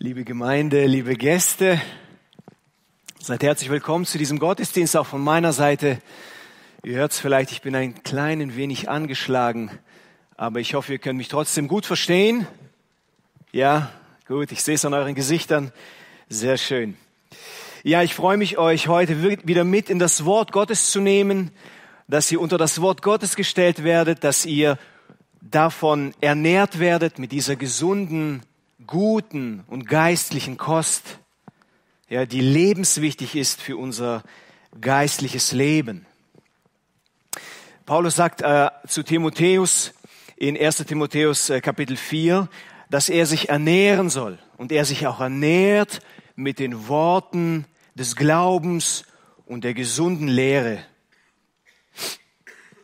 Liebe Gemeinde, liebe Gäste, seid herzlich willkommen zu diesem Gottesdienst auch von meiner Seite. Ihr hört es vielleicht, ich bin ein klein wenig angeschlagen, aber ich hoffe, ihr könnt mich trotzdem gut verstehen. Ja, gut, ich sehe es an euren Gesichtern. Sehr schön. Ja, ich freue mich, euch heute wieder mit in das Wort Gottes zu nehmen, dass ihr unter das Wort Gottes gestellt werdet, dass ihr davon ernährt werdet mit dieser gesunden, guten und geistlichen Kost, ja, die lebenswichtig ist für unser geistliches Leben. Paulus sagt äh, zu Timotheus in 1 Timotheus äh, Kapitel 4, dass er sich ernähren soll und er sich auch ernährt mit den Worten des Glaubens und der gesunden Lehre.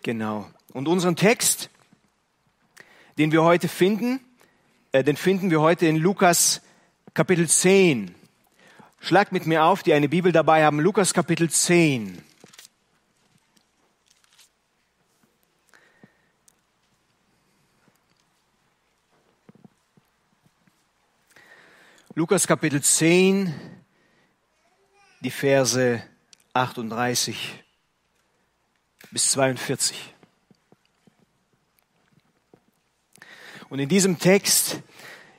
Genau. Und unseren Text, den wir heute finden, den finden wir heute in Lukas Kapitel 10. Schlagt mit mir auf, die eine Bibel dabei haben, Lukas Kapitel 10. Lukas Kapitel 10, die Verse 38 bis 42. Und in diesem Text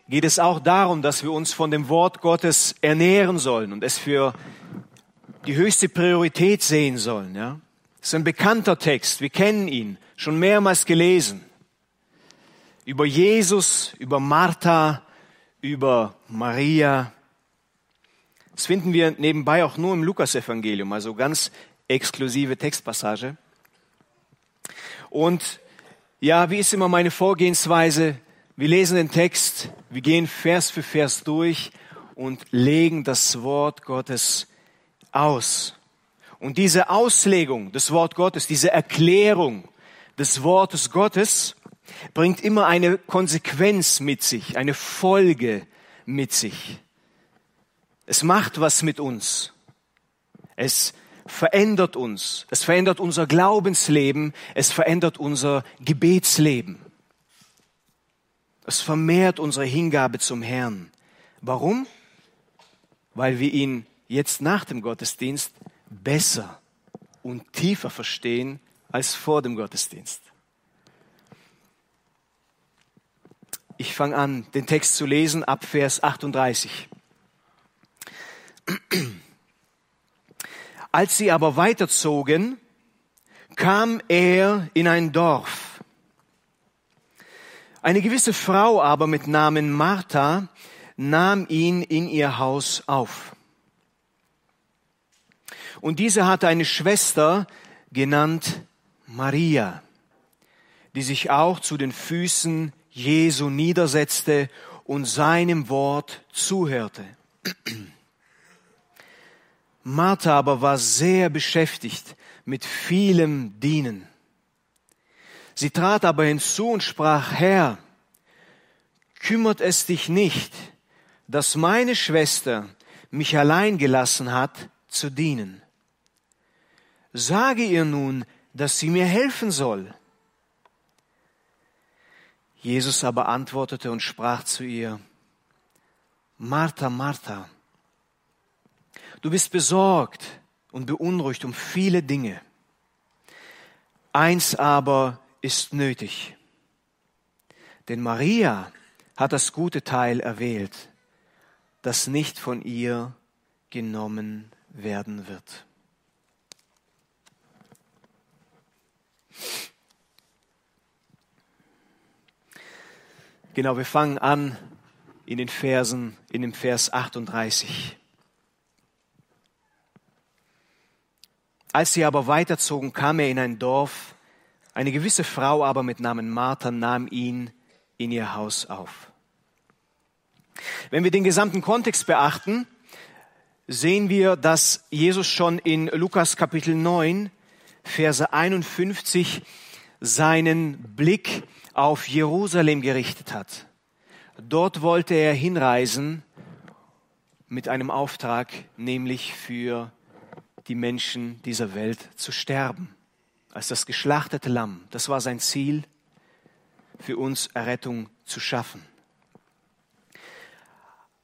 geht es auch darum, dass wir uns von dem Wort Gottes ernähren sollen und es für die höchste Priorität sehen sollen. Ja? Es ist ein bekannter Text, wir kennen ihn, schon mehrmals gelesen. Über Jesus, über Martha, über Maria. Das finden wir nebenbei auch nur im Lukasevangelium, also ganz exklusive Textpassage. Und ja, wie ist immer meine Vorgehensweise? Wir lesen den Text, wir gehen Vers für Vers durch und legen das Wort Gottes aus. Und diese Auslegung des Wort Gottes, diese Erklärung des Wortes Gottes bringt immer eine Konsequenz mit sich, eine Folge mit sich. Es macht was mit uns. Es verändert uns. Es verändert unser Glaubensleben. Es verändert unser Gebetsleben. Es vermehrt unsere Hingabe zum Herrn. Warum? Weil wir ihn jetzt nach dem Gottesdienst besser und tiefer verstehen als vor dem Gottesdienst. Ich fange an, den Text zu lesen ab Vers 38. Als sie aber weiterzogen, kam er in ein Dorf. Eine gewisse Frau aber mit Namen Martha nahm ihn in ihr Haus auf. Und diese hatte eine Schwester genannt Maria, die sich auch zu den Füßen Jesu niedersetzte und seinem Wort zuhörte. Martha aber war sehr beschäftigt mit vielem Dienen. Sie trat aber hinzu und sprach, Herr, kümmert es dich nicht, dass meine Schwester mich allein gelassen hat zu dienen. Sage ihr nun, dass sie mir helfen soll. Jesus aber antwortete und sprach zu ihr, Martha, Martha, Du bist besorgt und beunruhigt um viele Dinge. Eins aber ist nötig. Denn Maria hat das gute Teil erwählt, das nicht von ihr genommen werden wird. Genau, wir fangen an in den Versen, in dem Vers 38. Als sie aber weiterzogen, kam er in ein Dorf. Eine gewisse Frau aber mit Namen Martha nahm ihn in ihr Haus auf. Wenn wir den gesamten Kontext beachten, sehen wir, dass Jesus schon in Lukas Kapitel 9, Verse 51 seinen Blick auf Jerusalem gerichtet hat. Dort wollte er hinreisen mit einem Auftrag, nämlich für die Menschen dieser Welt zu sterben. Als das geschlachtete Lamm. Das war sein Ziel, für uns Errettung zu schaffen.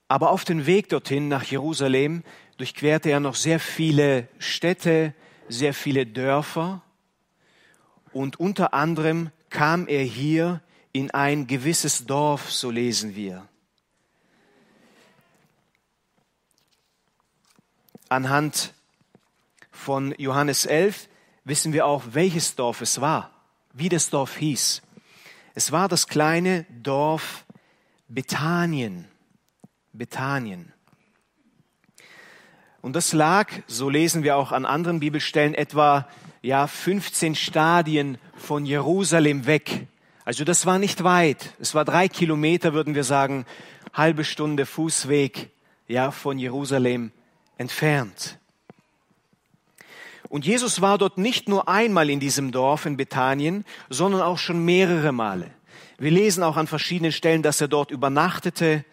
Aber auf dem Weg dorthin nach Jerusalem durchquerte er noch sehr viele Städte, sehr viele Dörfer und unter anderem kam er hier in ein gewisses Dorf, so lesen wir. Anhand von Johannes 11 wissen wir auch, welches Dorf es war, wie das Dorf hieß. Es war das kleine Dorf Bethanien. Bethanien. Und das lag, so lesen wir auch an anderen Bibelstellen, etwa ja 15 Stadien von Jerusalem weg. Also das war nicht weit. Es war drei Kilometer, würden wir sagen, halbe Stunde Fußweg ja von Jerusalem entfernt. Und Jesus war dort nicht nur einmal in diesem Dorf in Bethanien, sondern auch schon mehrere Male. Wir lesen auch an verschiedenen Stellen, dass er dort übernachtete.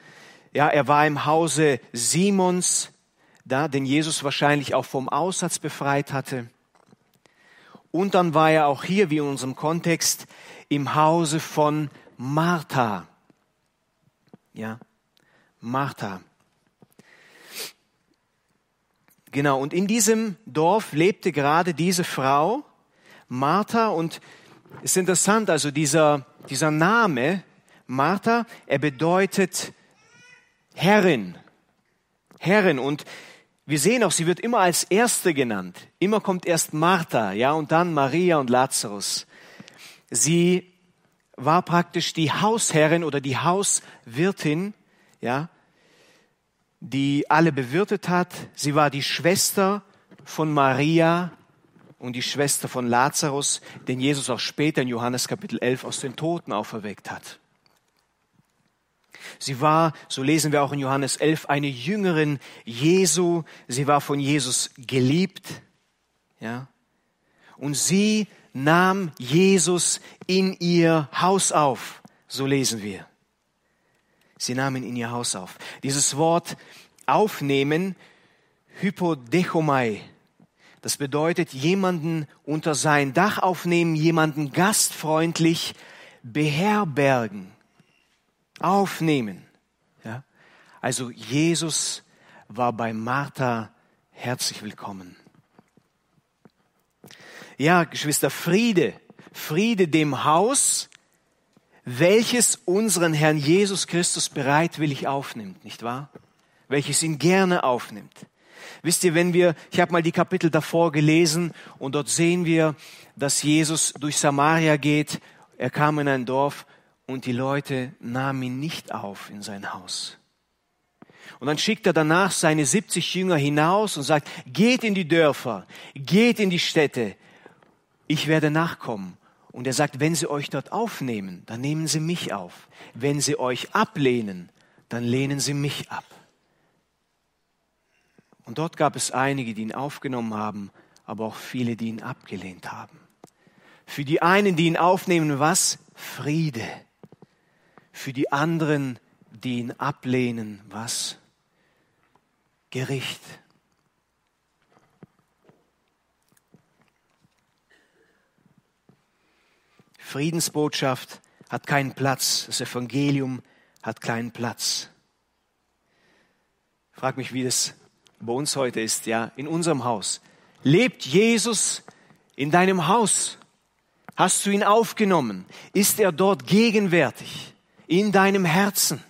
Ja, er war im Hause Simons, da, den Jesus wahrscheinlich auch vom Aussatz befreit hatte. Und dann war er auch hier, wie in unserem Kontext, im Hause von Martha. Ja, Martha. Genau, und in diesem Dorf lebte gerade diese Frau, Martha, und es ist interessant, also dieser, dieser Name, Martha, er bedeutet Herrin. Herrin. Und wir sehen auch, sie wird immer als Erste genannt. Immer kommt erst Martha, ja, und dann Maria und Lazarus. Sie war praktisch die Hausherrin oder die Hauswirtin, ja, die alle bewirtet hat. Sie war die Schwester von Maria und die Schwester von Lazarus, den Jesus auch später in Johannes Kapitel 11 aus den Toten auferweckt hat. Sie war, so lesen wir auch in Johannes 11, eine Jüngerin Jesu. Sie war von Jesus geliebt. Ja. Und sie nahm Jesus in ihr Haus auf. So lesen wir. Sie nahmen in ihr Haus auf. Dieses Wort aufnehmen, Hypodechomai, das bedeutet jemanden unter sein Dach aufnehmen, jemanden gastfreundlich beherbergen, aufnehmen. Ja? Also Jesus war bei Martha herzlich willkommen. Ja, Geschwister, Friede, Friede dem Haus, welches unseren Herrn Jesus Christus bereitwillig aufnimmt, nicht wahr? Welches ihn gerne aufnimmt. Wisst ihr, wenn wir, ich habe mal die Kapitel davor gelesen und dort sehen wir, dass Jesus durch Samaria geht. Er kam in ein Dorf und die Leute nahmen ihn nicht auf in sein Haus. Und dann schickt er danach seine 70 Jünger hinaus und sagt, geht in die Dörfer, geht in die Städte, ich werde nachkommen und er sagt, wenn sie euch dort aufnehmen, dann nehmen sie mich auf. Wenn sie euch ablehnen, dann lehnen sie mich ab. Und dort gab es einige, die ihn aufgenommen haben, aber auch viele, die ihn abgelehnt haben. Für die einen, die ihn aufnehmen, was? Friede. Für die anderen, die ihn ablehnen, was? Gericht. Friedensbotschaft hat keinen Platz. Das Evangelium hat keinen Platz. Frag mich, wie das bei uns heute ist, ja, in unserem Haus. Lebt Jesus in deinem Haus? Hast du ihn aufgenommen? Ist er dort gegenwärtig? In deinem Herzen?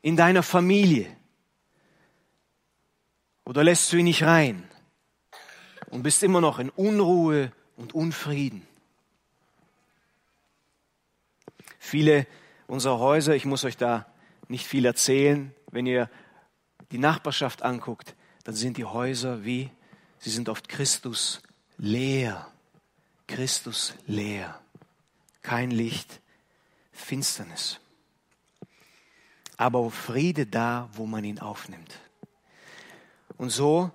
In deiner Familie? Oder lässt du ihn nicht rein? Und bist immer noch in Unruhe und Unfrieden? Viele unserer Häuser, ich muss euch da nicht viel erzählen, wenn ihr die Nachbarschaft anguckt, dann sind die Häuser wie, sie sind oft Christus leer. Christus leer. Kein Licht, Finsternis. Aber Friede da, wo man ihn aufnimmt. Und so,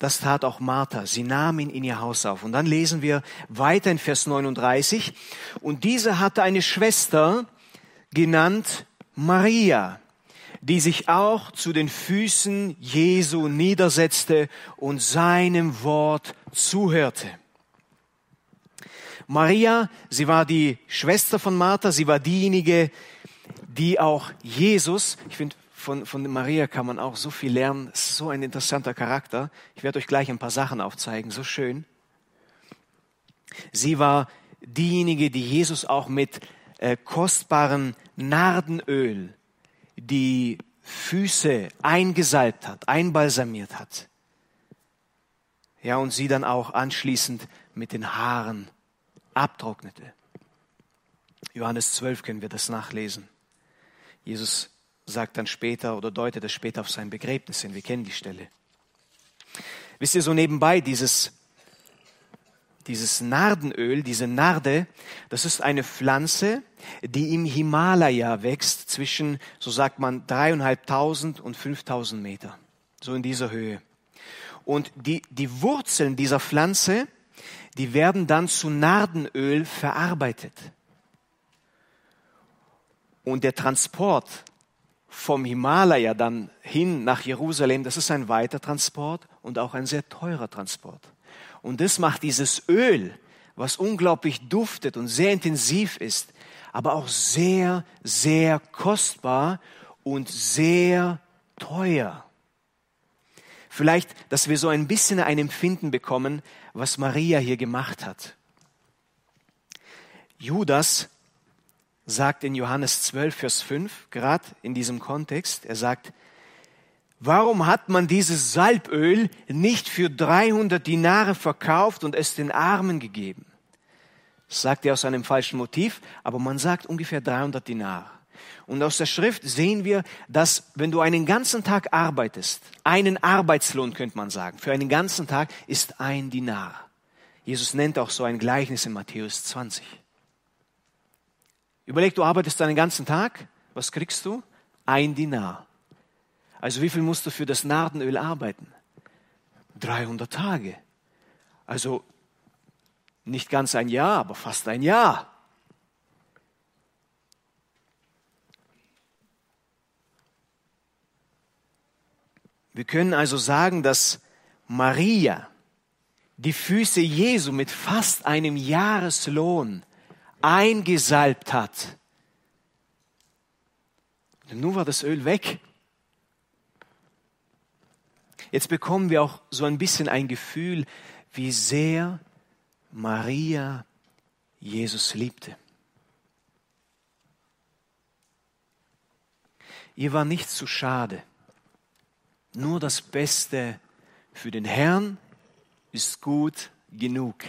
das tat auch Martha. Sie nahm ihn in ihr Haus auf. Und dann lesen wir weiter in Vers 39. Und diese hatte eine Schwester genannt Maria, die sich auch zu den Füßen Jesu niedersetzte und seinem Wort zuhörte. Maria, sie war die Schwester von Martha, sie war diejenige, die auch Jesus, ich finde, von, von Maria kann man auch so viel lernen. So ein interessanter Charakter. Ich werde euch gleich ein paar Sachen aufzeigen. So schön. Sie war diejenige, die Jesus auch mit äh, kostbarem Nardenöl die Füße eingesalbt hat, einbalsamiert hat. Ja, und sie dann auch anschließend mit den Haaren abtrocknete. Johannes 12 können wir das nachlesen. Jesus sagt dann später oder deutet es später auf sein Begräbnis hin. Wir kennen die Stelle. Wisst ihr so nebenbei, dieses, dieses Nardenöl, diese Narde, das ist eine Pflanze, die im Himalaya wächst zwischen, so sagt man, dreieinhalbtausend und fünftausend Meter. So in dieser Höhe. Und die, die Wurzeln dieser Pflanze, die werden dann zu Nardenöl verarbeitet. Und der Transport vom Himalaya dann hin nach Jerusalem, das ist ein weiter Transport und auch ein sehr teurer Transport. Und das macht dieses Öl, was unglaublich duftet und sehr intensiv ist, aber auch sehr, sehr kostbar und sehr teuer. Vielleicht, dass wir so ein bisschen ein Empfinden bekommen, was Maria hier gemacht hat. Judas sagt in Johannes 12, Vers 5, gerade in diesem Kontext, er sagt, warum hat man dieses Salböl nicht für 300 Dinare verkauft und es den Armen gegeben? Das sagt er aus einem falschen Motiv, aber man sagt ungefähr 300 Dinare. Und aus der Schrift sehen wir, dass wenn du einen ganzen Tag arbeitest, einen Arbeitslohn könnte man sagen, für einen ganzen Tag ist ein Dinar. Jesus nennt auch so ein Gleichnis in Matthäus 20. Überleg, du arbeitest einen ganzen Tag, was kriegst du? Ein Dinar. Also wie viel musst du für das Nardenöl arbeiten? 300 Tage. Also nicht ganz ein Jahr, aber fast ein Jahr. Wir können also sagen, dass Maria die Füße Jesu mit fast einem Jahreslohn eingesalbt hat. Und nun war das Öl weg. Jetzt bekommen wir auch so ein bisschen ein Gefühl, wie sehr Maria Jesus liebte. Ihr war nicht zu schade. Nur das Beste für den Herrn ist gut genug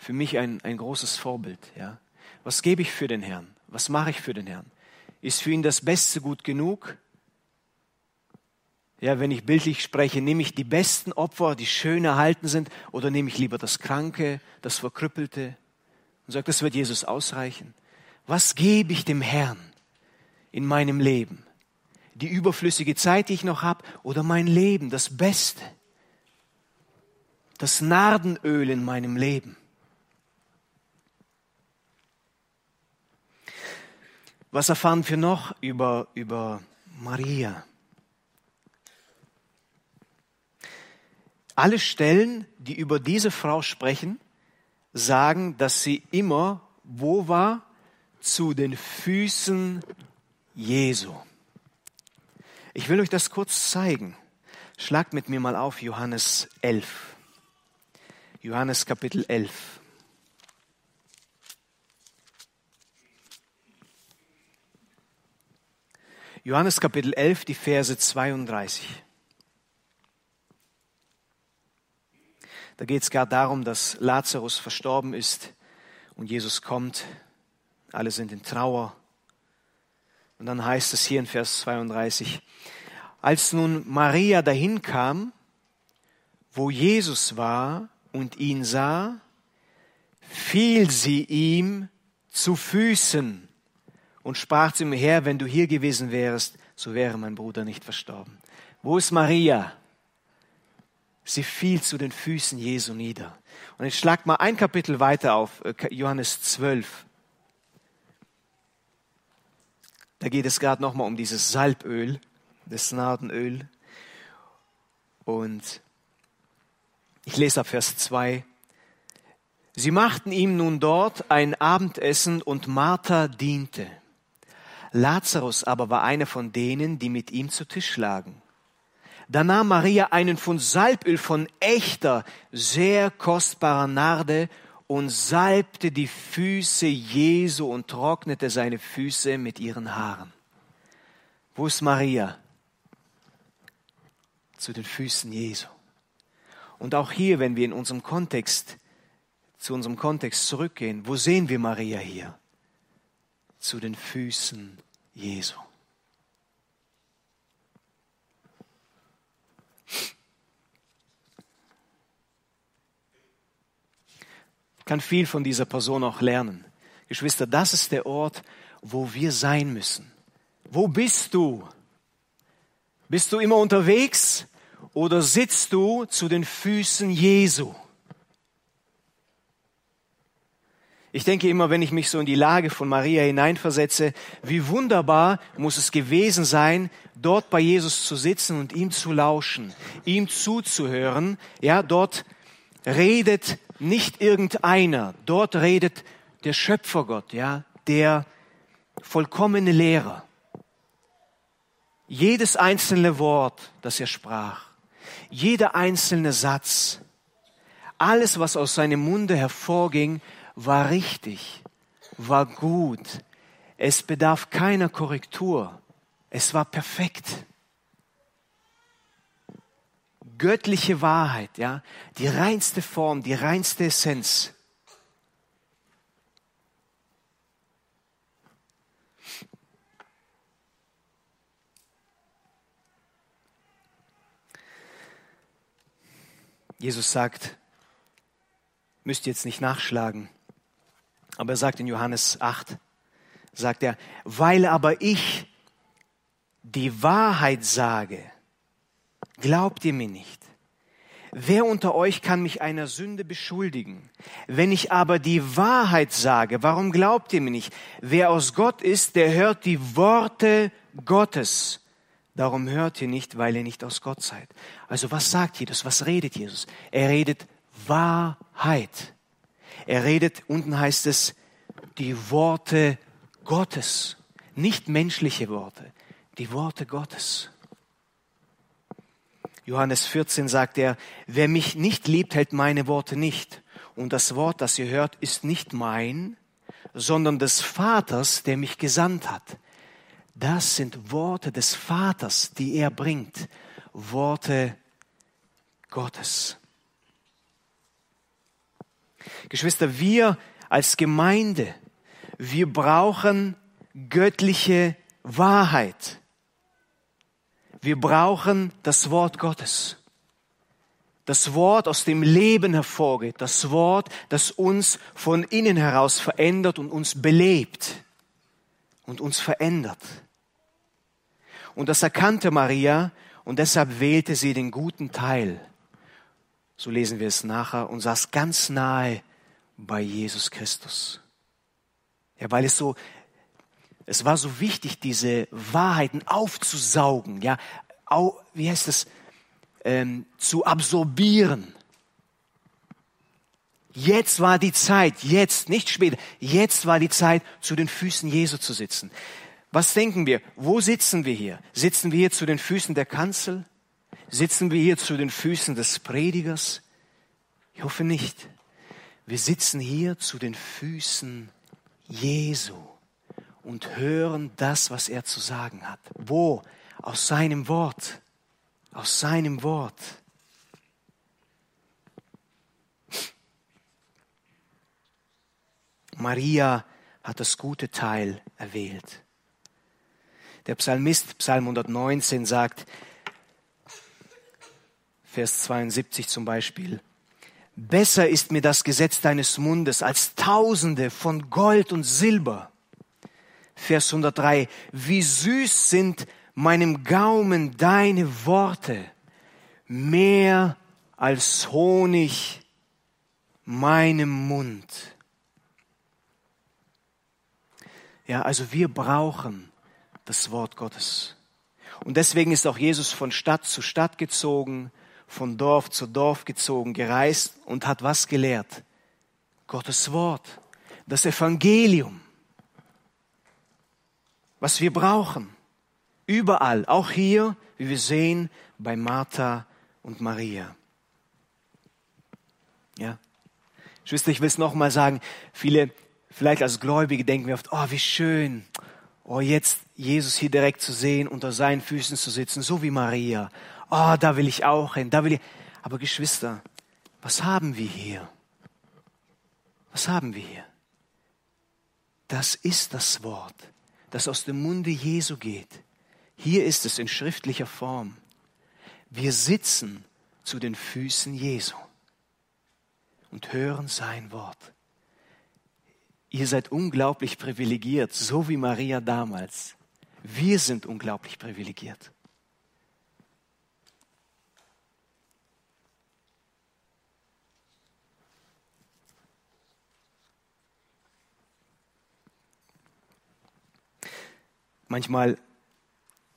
für mich ein, ein großes Vorbild. Ja? Was gebe ich für den Herrn? Was mache ich für den Herrn? Ist für ihn das Beste gut genug? Ja, wenn ich bildlich spreche, nehme ich die besten Opfer, die schön erhalten sind, oder nehme ich lieber das Kranke, das Verkrüppelte und sage, das wird Jesus ausreichen. Was gebe ich dem Herrn in meinem Leben? Die überflüssige Zeit, die ich noch habe, oder mein Leben, das Beste? Das Nardenöl in meinem Leben. Was erfahren wir noch über, über Maria? Alle Stellen, die über diese Frau sprechen, sagen, dass sie immer wo war? Zu den Füßen Jesu. Ich will euch das kurz zeigen. Schlagt mit mir mal auf Johannes 11. Johannes Kapitel 11. Johannes Kapitel 11, die Verse 32. Da geht es gerade darum, dass Lazarus verstorben ist und Jesus kommt. Alle sind in Trauer. Und dann heißt es hier in Vers 32, als nun Maria dahin kam, wo Jesus war und ihn sah, fiel sie ihm zu Füßen und sprach zu ihm, Herr, wenn du hier gewesen wärst, so wäre mein Bruder nicht verstorben. Wo ist Maria? Sie fiel zu den Füßen Jesu nieder. Und jetzt schlag mal ein Kapitel weiter auf, äh, Johannes 12. Da geht es gerade nochmal um dieses Salböl, das Nardenöl. Und ich lese ab Vers 2. Sie machten ihm nun dort ein Abendessen und Martha diente. Lazarus aber war einer von denen, die mit ihm zu Tisch lagen. Da nahm Maria einen Pfund Salböl von echter, sehr kostbarer Narde und salbte die Füße Jesu und trocknete seine Füße mit ihren Haaren. Wo ist Maria? Zu den Füßen Jesu. Und auch hier, wenn wir in unserem Kontext, zu unserem Kontext zurückgehen, wo sehen wir Maria hier? Zu den Füßen Jesu. kann viel von dieser Person auch lernen. Geschwister, das ist der Ort, wo wir sein müssen. Wo bist du? Bist du immer unterwegs oder sitzt du zu den Füßen Jesu? Ich denke immer, wenn ich mich so in die Lage von Maria hineinversetze, wie wunderbar muss es gewesen sein, dort bei Jesus zu sitzen und ihm zu lauschen, ihm zuzuhören. Ja, dort redet nicht irgendeiner. Dort redet der Schöpfergott, ja, der vollkommene Lehrer. Jedes einzelne Wort, das er sprach, jeder einzelne Satz, alles, was aus seinem Munde hervorging, war richtig, war gut. Es bedarf keiner Korrektur. Es war perfekt göttliche Wahrheit, ja, die reinste Form, die reinste Essenz. Jesus sagt, müsst ihr jetzt nicht nachschlagen, aber er sagt in Johannes 8, sagt er, weil aber ich die Wahrheit sage, Glaubt ihr mir nicht? Wer unter euch kann mich einer Sünde beschuldigen? Wenn ich aber die Wahrheit sage, warum glaubt ihr mir nicht? Wer aus Gott ist, der hört die Worte Gottes. Darum hört ihr nicht, weil ihr nicht aus Gott seid. Also was sagt Jesus? Was redet Jesus? Er redet Wahrheit. Er redet, unten heißt es, die Worte Gottes. Nicht menschliche Worte, die Worte Gottes. Johannes 14 sagt er, wer mich nicht liebt, hält meine Worte nicht. Und das Wort, das ihr hört, ist nicht mein, sondern des Vaters, der mich gesandt hat. Das sind Worte des Vaters, die er bringt. Worte Gottes. Geschwister, wir als Gemeinde, wir brauchen göttliche Wahrheit. Wir brauchen das Wort Gottes. Das Wort aus dem Leben hervorgeht. Das Wort, das uns von innen heraus verändert und uns belebt und uns verändert. Und das erkannte Maria und deshalb wählte sie den guten Teil. So lesen wir es nachher und saß ganz nahe bei Jesus Christus. Ja, weil es so es war so wichtig, diese Wahrheiten aufzusaugen, ja, au, wie heißt es, ähm, zu absorbieren. Jetzt war die Zeit, jetzt, nicht später, jetzt war die Zeit, zu den Füßen Jesu zu sitzen. Was denken wir? Wo sitzen wir hier? Sitzen wir hier zu den Füßen der Kanzel? Sitzen wir hier zu den Füßen des Predigers? Ich hoffe nicht. Wir sitzen hier zu den Füßen Jesu und hören das, was er zu sagen hat. Wo? Aus seinem Wort. Aus seinem Wort. Maria hat das gute Teil erwählt. Der Psalmist, Psalm 119, sagt, Vers 72 zum Beispiel, Besser ist mir das Gesetz deines Mundes als Tausende von Gold und Silber. Vers 103, wie süß sind meinem Gaumen deine Worte, mehr als Honig meinem Mund. Ja, also wir brauchen das Wort Gottes. Und deswegen ist auch Jesus von Stadt zu Stadt gezogen, von Dorf zu Dorf gezogen, gereist und hat was gelehrt? Gottes Wort, das Evangelium. was wir brauchen. Überall, auch hier, wie wir sehen, bei Martha und Maria. Ja. Geschwister, ich will es nochmal sagen. Viele, vielleicht als Gläubige denken wir oft, oh, wie schön. Oh, jetzt Jesus hier direkt zu sehen, unter seinen Füßen zu sitzen, so wie Maria. Oh, da will ich auch hin, da will ich. Aber Geschwister, was haben wir hier? Was haben wir hier? Das ist das Wort, das aus dem Munde Jesu geht. Hier ist es in schriftlicher Form. Wir sitzen zu den Füßen Jesu und hören sein Wort. Ihr seid unglaublich privilegiert, so wie Maria damals. Wir sind unglaublich privilegiert. Manchmal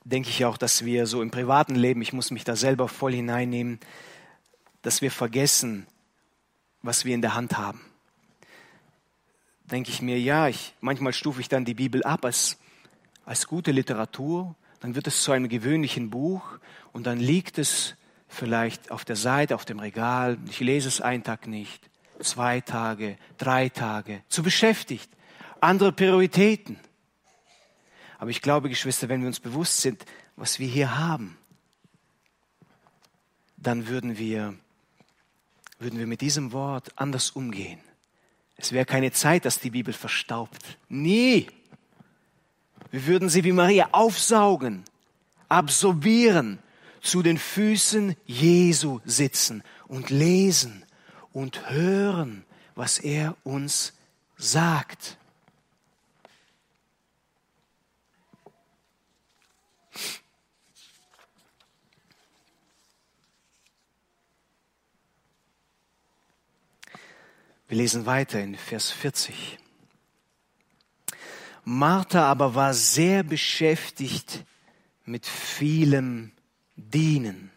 denke ich auch, dass wir so im privaten Leben, ich muss mich da selber voll hineinnehmen, dass wir vergessen, was wir in der Hand haben. Denke ich mir, ja, ich, manchmal stufe ich dann die Bibel ab als, als gute Literatur, dann wird es zu einem gewöhnlichen Buch und dann liegt es vielleicht auf der Seite, auf dem Regal. Ich lese es einen Tag nicht, zwei Tage, drei Tage, zu beschäftigt, andere Prioritäten. Aber ich glaube, Geschwister, wenn wir uns bewusst sind, was wir hier haben, dann würden wir, würden wir mit diesem Wort anders umgehen. Es wäre keine Zeit, dass die Bibel verstaubt. Nie. Wir würden sie wie Maria aufsaugen, absorbieren, zu den Füßen Jesu sitzen und lesen und hören, was er uns sagt. Wir lesen weiter in Vers 40. Martha aber war sehr beschäftigt mit vielem Dienen.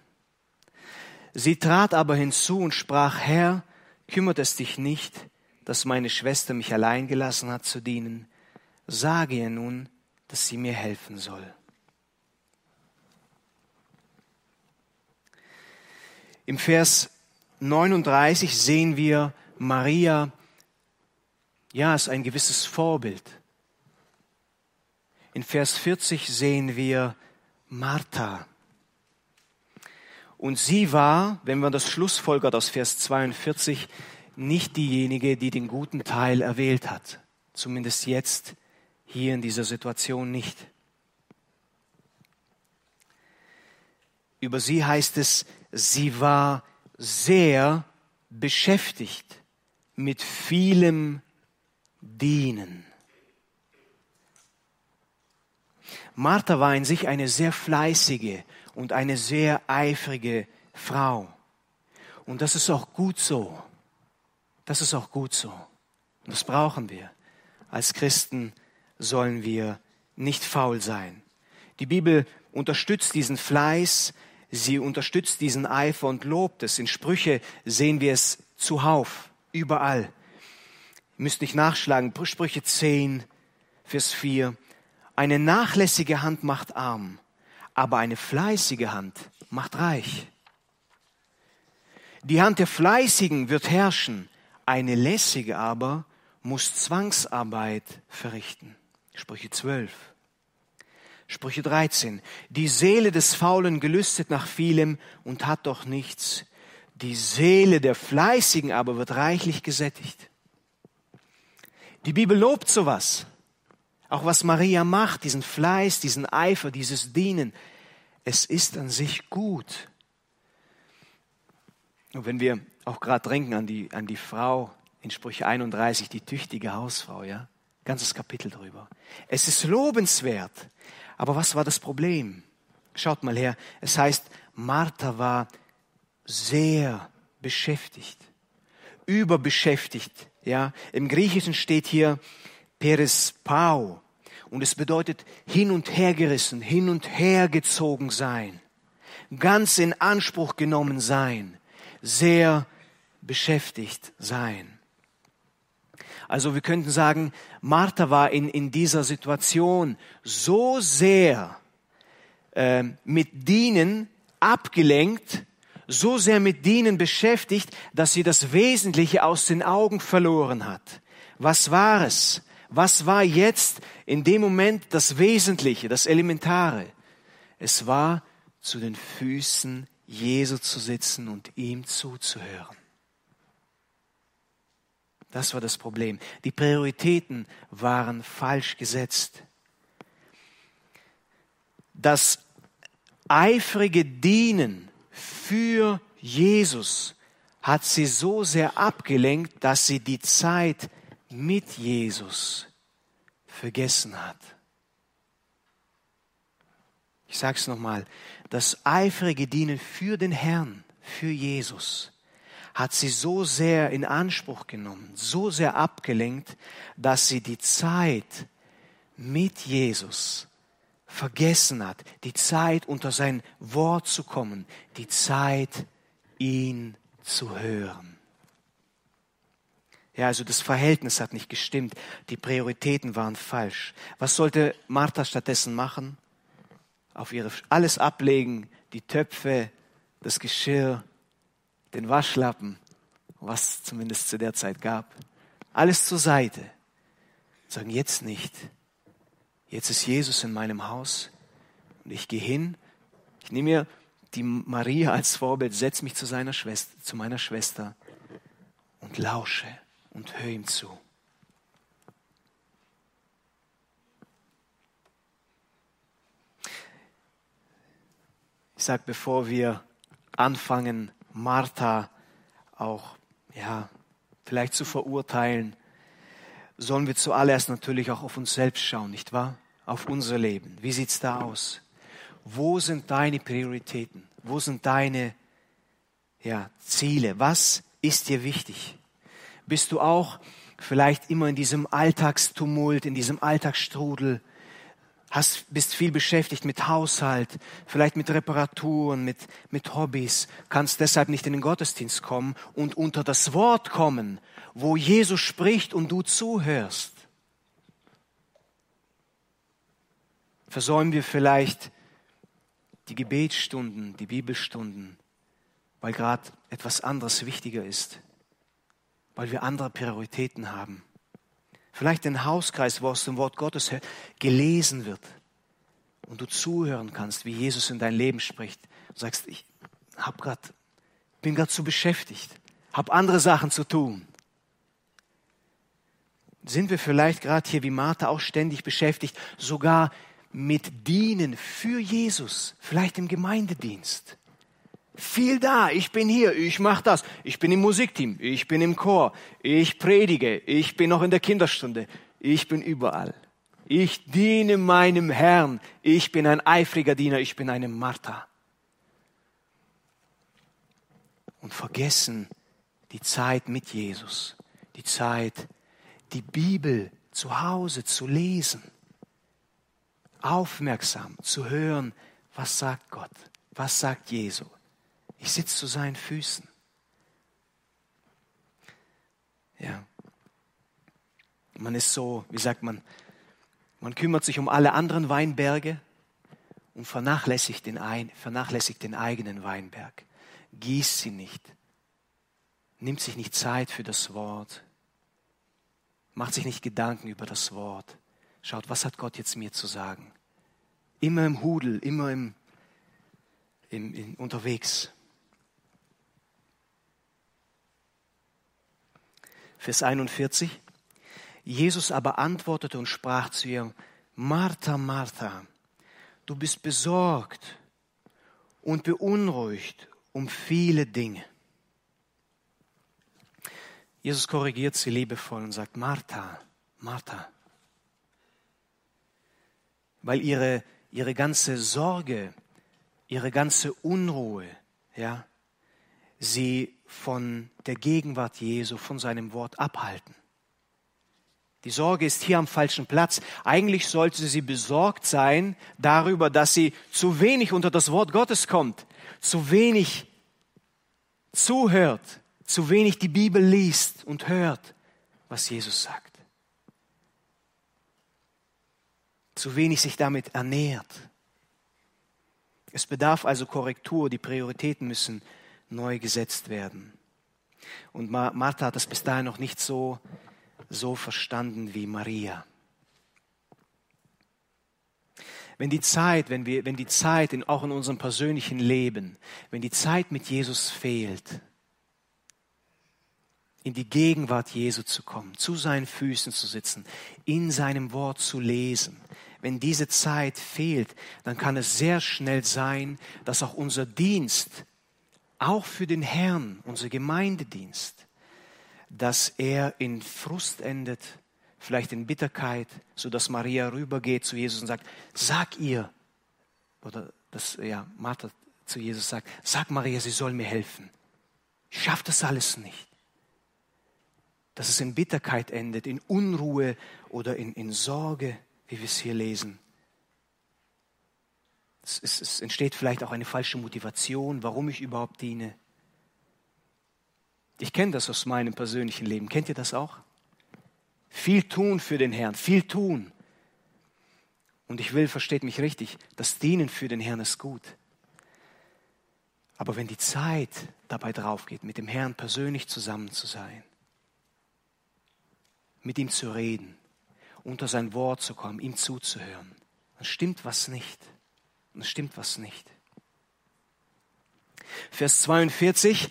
Sie trat aber hinzu und sprach, Herr, kümmert es dich nicht, dass meine Schwester mich allein gelassen hat zu dienen. Sage ihr nun, dass sie mir helfen soll. Im Vers 39 sehen wir Maria, ja, ist ein gewisses Vorbild. In Vers 40 sehen wir Martha. Und sie war, wenn man das schlussfolgert aus Vers 42, nicht diejenige, die den guten Teil erwählt hat. Zumindest jetzt hier in dieser Situation nicht. Über sie heißt es, sie war sehr beschäftigt mit vielem Dienen. Martha war in sich eine sehr fleißige und eine sehr eifrige Frau. Und das ist auch gut so. Das ist auch gut so. Und das brauchen wir. Als Christen sollen wir nicht faul sein. Die Bibel unterstützt diesen Fleiß, sie unterstützt diesen Eifer und lobt es. In Sprüche sehen wir es zuhauf, überall. Ihr müsst nicht nachschlagen. Sprüche 10, Vers 4. Eine nachlässige Hand macht arm, aber eine fleißige Hand macht reich. Die Hand der Fleißigen wird herrschen, eine lässige aber muss Zwangsarbeit verrichten. Sprüche 12. Sprüche 13. Die Seele des Faulen gelüstet nach vielem und hat doch nichts. Die Seele der Fleißigen aber wird reichlich gesättigt. Die Bibel lobt sowas. Auch was Maria macht, diesen Fleiß, diesen Eifer, dieses Dienen. Es ist an sich gut. Und wenn wir auch gerade denken an die, an die Frau in Sprüche 31, die tüchtige Hausfrau, ja, ganzes Kapitel drüber. Es ist lobenswert. Aber was war das Problem? Schaut mal her. Es heißt, Martha war sehr beschäftigt, überbeschäftigt. Ja, im Griechischen steht hier Peres Pau und es bedeutet hin und her gerissen, hin und her gezogen sein, ganz in Anspruch genommen sein, sehr beschäftigt sein. Also wir könnten sagen, Martha war in, in dieser Situation so sehr äh, mit Dienen abgelenkt, so sehr mit Dienen beschäftigt, dass sie das Wesentliche aus den Augen verloren hat. Was war es? Was war jetzt in dem Moment das Wesentliche, das Elementare? Es war zu den Füßen Jesu zu sitzen und ihm zuzuhören. Das war das Problem. Die Prioritäten waren falsch gesetzt. Das eifrige Dienen für Jesus hat sie so sehr abgelenkt, dass sie die Zeit mit Jesus vergessen hat. Ich sage es nochmal, das eifrige Dienen für den Herrn, für Jesus, hat sie so sehr in Anspruch genommen, so sehr abgelenkt, dass sie die Zeit mit Jesus vergessen hat, die Zeit unter sein Wort zu kommen, die Zeit ihn zu hören. Ja, also das Verhältnis hat nicht gestimmt, die Prioritäten waren falsch. Was sollte Martha stattdessen machen? Auf ihre alles ablegen, die Töpfe, das Geschirr, den Waschlappen, was zumindest zu der Zeit gab. Alles zur Seite. Sagen jetzt nicht. Jetzt ist Jesus in meinem Haus und ich gehe hin. Ich nehme mir die Maria als Vorbild, setze mich zu seiner Schwester, zu meiner Schwester und lausche und höre ihm zu. Ich sage, bevor wir anfangen, Martha auch, ja, vielleicht zu verurteilen, sollen wir zuallererst natürlich auch auf uns selbst schauen, nicht wahr? Auf unser Leben. Wie sieht's da aus? Wo sind deine Prioritäten? Wo sind deine ja, Ziele? Was ist dir wichtig? Bist du auch vielleicht immer in diesem Alltagstumult, in diesem Alltagsstrudel, hast, bist viel beschäftigt mit Haushalt, vielleicht mit Reparaturen, mit, mit Hobbys, kannst deshalb nicht in den Gottesdienst kommen und unter das Wort kommen, wo Jesus spricht und du zuhörst. Versäumen wir vielleicht die Gebetsstunden, die Bibelstunden, weil gerade etwas anderes wichtiger ist, weil wir andere Prioritäten haben. Vielleicht den Hauskreis, wo aus dem Wort Gottes gelesen wird und du zuhören kannst, wie Jesus in dein Leben spricht. Du sagst, ich hab grad, bin gerade zu beschäftigt, habe andere Sachen zu tun. Sind wir vielleicht gerade hier wie Martha auch ständig beschäftigt, sogar mit Dienen für Jesus, vielleicht im Gemeindedienst? viel da. Ich bin hier, ich mache das. Ich bin im Musikteam, ich bin im Chor, ich predige, ich bin noch in der Kinderstunde. Ich bin überall. Ich diene meinem Herrn. Ich bin ein eifriger Diener, ich bin eine Martha. Und vergessen die Zeit mit Jesus, die Zeit, die Bibel zu Hause zu lesen, aufmerksam zu hören, was sagt Gott, was sagt Jesus. Ich sitze zu seinen Füßen. Ja. Man ist so, wie sagt man, man kümmert sich um alle anderen Weinberge und vernachlässigt den, ein, vernachlässigt den eigenen Weinberg. Gießt sie nicht. Nimmt sich nicht Zeit für das Wort. Macht sich nicht Gedanken über das Wort. Schaut, was hat Gott jetzt mir zu sagen? Immer im Hudel, immer im, im, im unterwegs. Vers 41. Jesus aber antwortete und sprach zu ihr, Martha, Martha, du bist besorgt und beunruhigt um viele Dinge. Jesus korrigiert sie liebevoll und sagt, Martha, Martha. Weil ihre, ihre ganze Sorge, ihre ganze Unruhe, ja, sie von der Gegenwart Jesu, von seinem Wort abhalten. Die Sorge ist hier am falschen Platz. Eigentlich sollte sie besorgt sein darüber, dass sie zu wenig unter das Wort Gottes kommt, zu wenig zuhört, zu wenig die Bibel liest und hört was Jesus sagt. Zu wenig sich damit ernährt. Es bedarf also Korrektur, die Prioritäten müssen neu gesetzt werden. Und Martha hat das bis dahin noch nicht so, so verstanden wie Maria. Wenn die Zeit, wenn wir, wenn die Zeit in, auch in unserem persönlichen Leben, wenn die Zeit mit Jesus fehlt, in die Gegenwart Jesu zu kommen, zu seinen Füßen zu sitzen, in seinem Wort zu lesen, wenn diese Zeit fehlt, dann kann es sehr schnell sein, dass auch unser Dienst, auch für den Herrn, unser Gemeindedienst, dass er in Frust endet, vielleicht in Bitterkeit, so dass Maria rübergeht zu Jesus und sagt, sag ihr, oder dass ja, Martha zu Jesus sagt, sag Maria, sie soll mir helfen. Ich schaffe das alles nicht. Dass es in Bitterkeit endet, in Unruhe oder in, in Sorge, wie wir es hier lesen. Es, es, es entsteht vielleicht auch eine falsche Motivation, warum ich überhaupt diene. Ich kenne das aus meinem persönlichen Leben. Kennt ihr das auch? Viel tun für den Herrn, viel tun. Und ich will, versteht mich richtig, das Dienen für den Herrn ist gut. Aber wenn die Zeit dabei drauf geht, mit dem Herrn persönlich zusammen zu sein, mit ihm zu reden, unter sein Wort zu kommen, ihm zuzuhören, dann stimmt was nicht. Dann stimmt was nicht. Vers 42,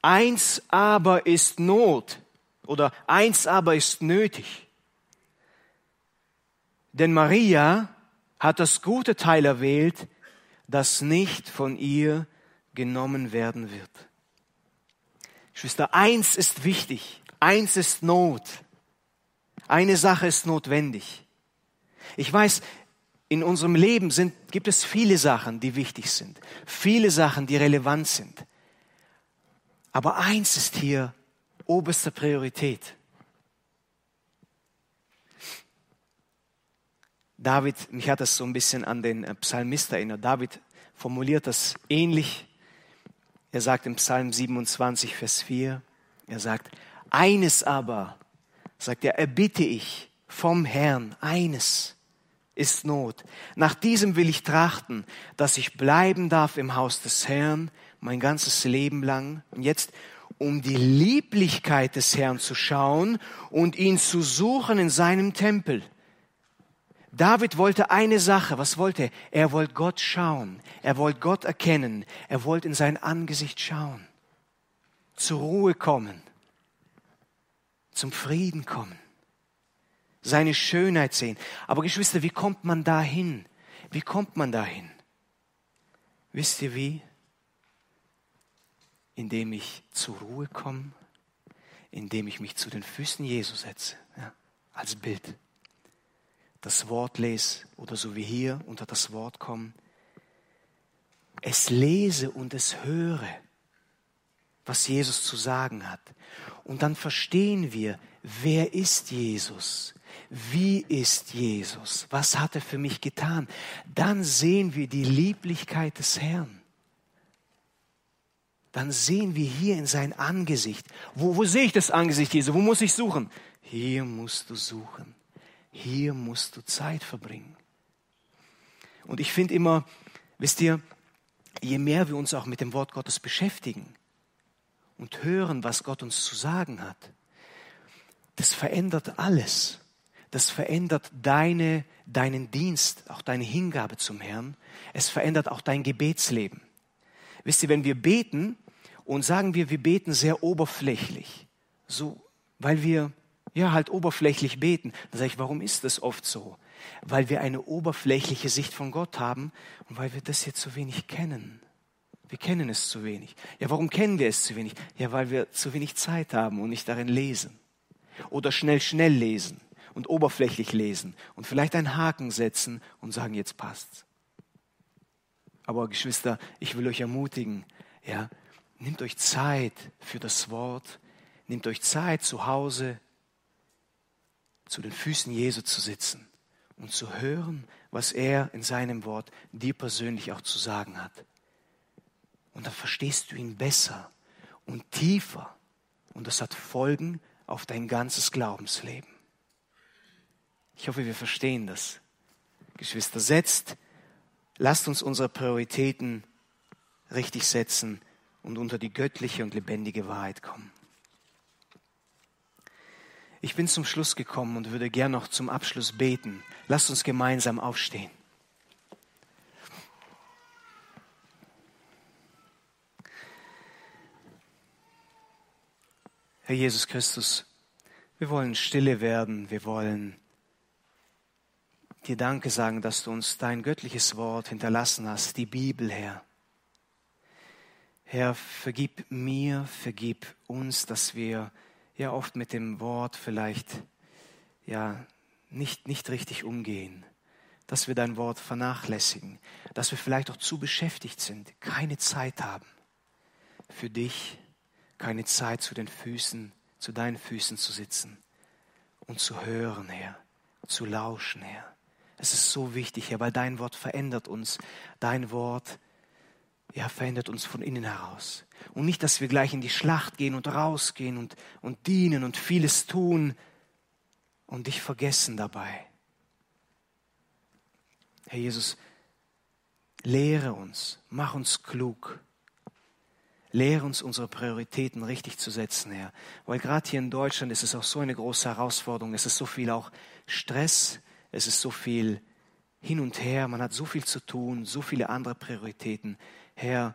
eins aber ist Not oder eins aber ist nötig. Denn Maria hat das gute Teil erwählt, das nicht von ihr genommen werden wird. Geschwister, eins ist wichtig, eins ist Not. Eine Sache ist notwendig. Ich weiß, in unserem Leben sind, gibt es viele Sachen, die wichtig sind, viele Sachen, die relevant sind. Aber eins ist hier oberste Priorität. David, mich hat das so ein bisschen an den Psalmist erinnert. David formuliert das ähnlich. Er sagt im Psalm 27, Vers 4, er sagt, eines aber sagt er, erbitte ich vom Herrn eines ist Not. Nach diesem will ich trachten, dass ich bleiben darf im Haus des Herrn mein ganzes Leben lang. Und jetzt, um die Lieblichkeit des Herrn zu schauen und ihn zu suchen in seinem Tempel. David wollte eine Sache. Was wollte er? Er wollte Gott schauen. Er wollte Gott erkennen. Er wollte in sein Angesicht schauen. Zur Ruhe kommen zum Frieden kommen, seine Schönheit sehen. Aber Geschwister, wie kommt man dahin? Wie kommt man dahin? Wisst ihr wie? Indem ich zur Ruhe komme, indem ich mich zu den Füßen Jesu setze, ja, als Bild. Das Wort lese oder so wie hier unter das Wort kommen. Es lese und es höre was Jesus zu sagen hat. Und dann verstehen wir, wer ist Jesus? Wie ist Jesus? Was hat er für mich getan? Dann sehen wir die Lieblichkeit des Herrn. Dann sehen wir hier in sein Angesicht. Wo, wo sehe ich das Angesicht Jesu? Wo muss ich suchen? Hier musst du suchen. Hier musst du Zeit verbringen. Und ich finde immer, wisst ihr, je mehr wir uns auch mit dem Wort Gottes beschäftigen, und hören, was Gott uns zu sagen hat, das verändert alles. Das verändert deine, deinen Dienst, auch deine Hingabe zum Herrn. Es verändert auch dein Gebetsleben. Wisst ihr, wenn wir beten und sagen wir, wir beten sehr oberflächlich, so, weil wir ja halt oberflächlich beten, dann sage ich, warum ist das oft so? Weil wir eine oberflächliche Sicht von Gott haben und weil wir das jetzt so wenig kennen. Wir kennen es zu wenig. Ja, warum kennen wir es zu wenig? Ja, weil wir zu wenig Zeit haben und nicht darin lesen. Oder schnell, schnell lesen und oberflächlich lesen und vielleicht einen Haken setzen und sagen, jetzt passt's. Aber Geschwister, ich will euch ermutigen, ja, nehmt euch Zeit für das Wort, nehmt euch Zeit zu Hause zu den Füßen Jesu zu sitzen und zu hören, was er in seinem Wort dir persönlich auch zu sagen hat. Und dann verstehst du ihn besser und tiefer. Und das hat Folgen auf dein ganzes Glaubensleben. Ich hoffe, wir verstehen das. Geschwister, setzt, lasst uns unsere Prioritäten richtig setzen und unter die göttliche und lebendige Wahrheit kommen. Ich bin zum Schluss gekommen und würde gern noch zum Abschluss beten. Lasst uns gemeinsam aufstehen. Herr Jesus Christus, wir wollen stille werden, wir wollen dir Danke sagen, dass du uns dein göttliches Wort hinterlassen hast, die Bibel, Herr. Herr, vergib mir, vergib uns, dass wir ja oft mit dem Wort vielleicht ja nicht, nicht richtig umgehen, dass wir dein Wort vernachlässigen, dass wir vielleicht auch zu beschäftigt sind, keine Zeit haben für dich, keine Zeit zu den Füßen, zu deinen Füßen zu sitzen und zu hören, Herr, zu lauschen, Herr. Es ist so wichtig, Herr, weil dein Wort verändert uns. Dein Wort, ja, verändert uns von innen heraus. Und nicht, dass wir gleich in die Schlacht gehen und rausgehen und, und dienen und vieles tun und dich vergessen dabei. Herr Jesus, lehre uns, mach uns klug Lehre uns, unsere Prioritäten richtig zu setzen, Herr. Weil gerade hier in Deutschland ist es auch so eine große Herausforderung. Es ist so viel auch Stress, es ist so viel hin und her, man hat so viel zu tun, so viele andere Prioritäten. Herr,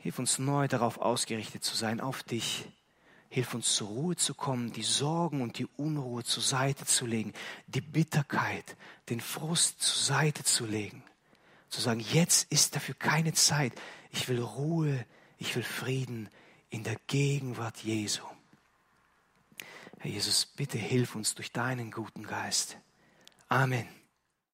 hilf uns neu darauf ausgerichtet zu sein, auf dich. Hilf uns zur Ruhe zu kommen, die Sorgen und die Unruhe zur Seite zu legen, die Bitterkeit, den Frust zur Seite zu legen. Zu sagen, jetzt ist dafür keine Zeit. Ich will Ruhe, ich will Frieden in der Gegenwart Jesu. Herr Jesus, bitte hilf uns durch deinen guten Geist. Amen.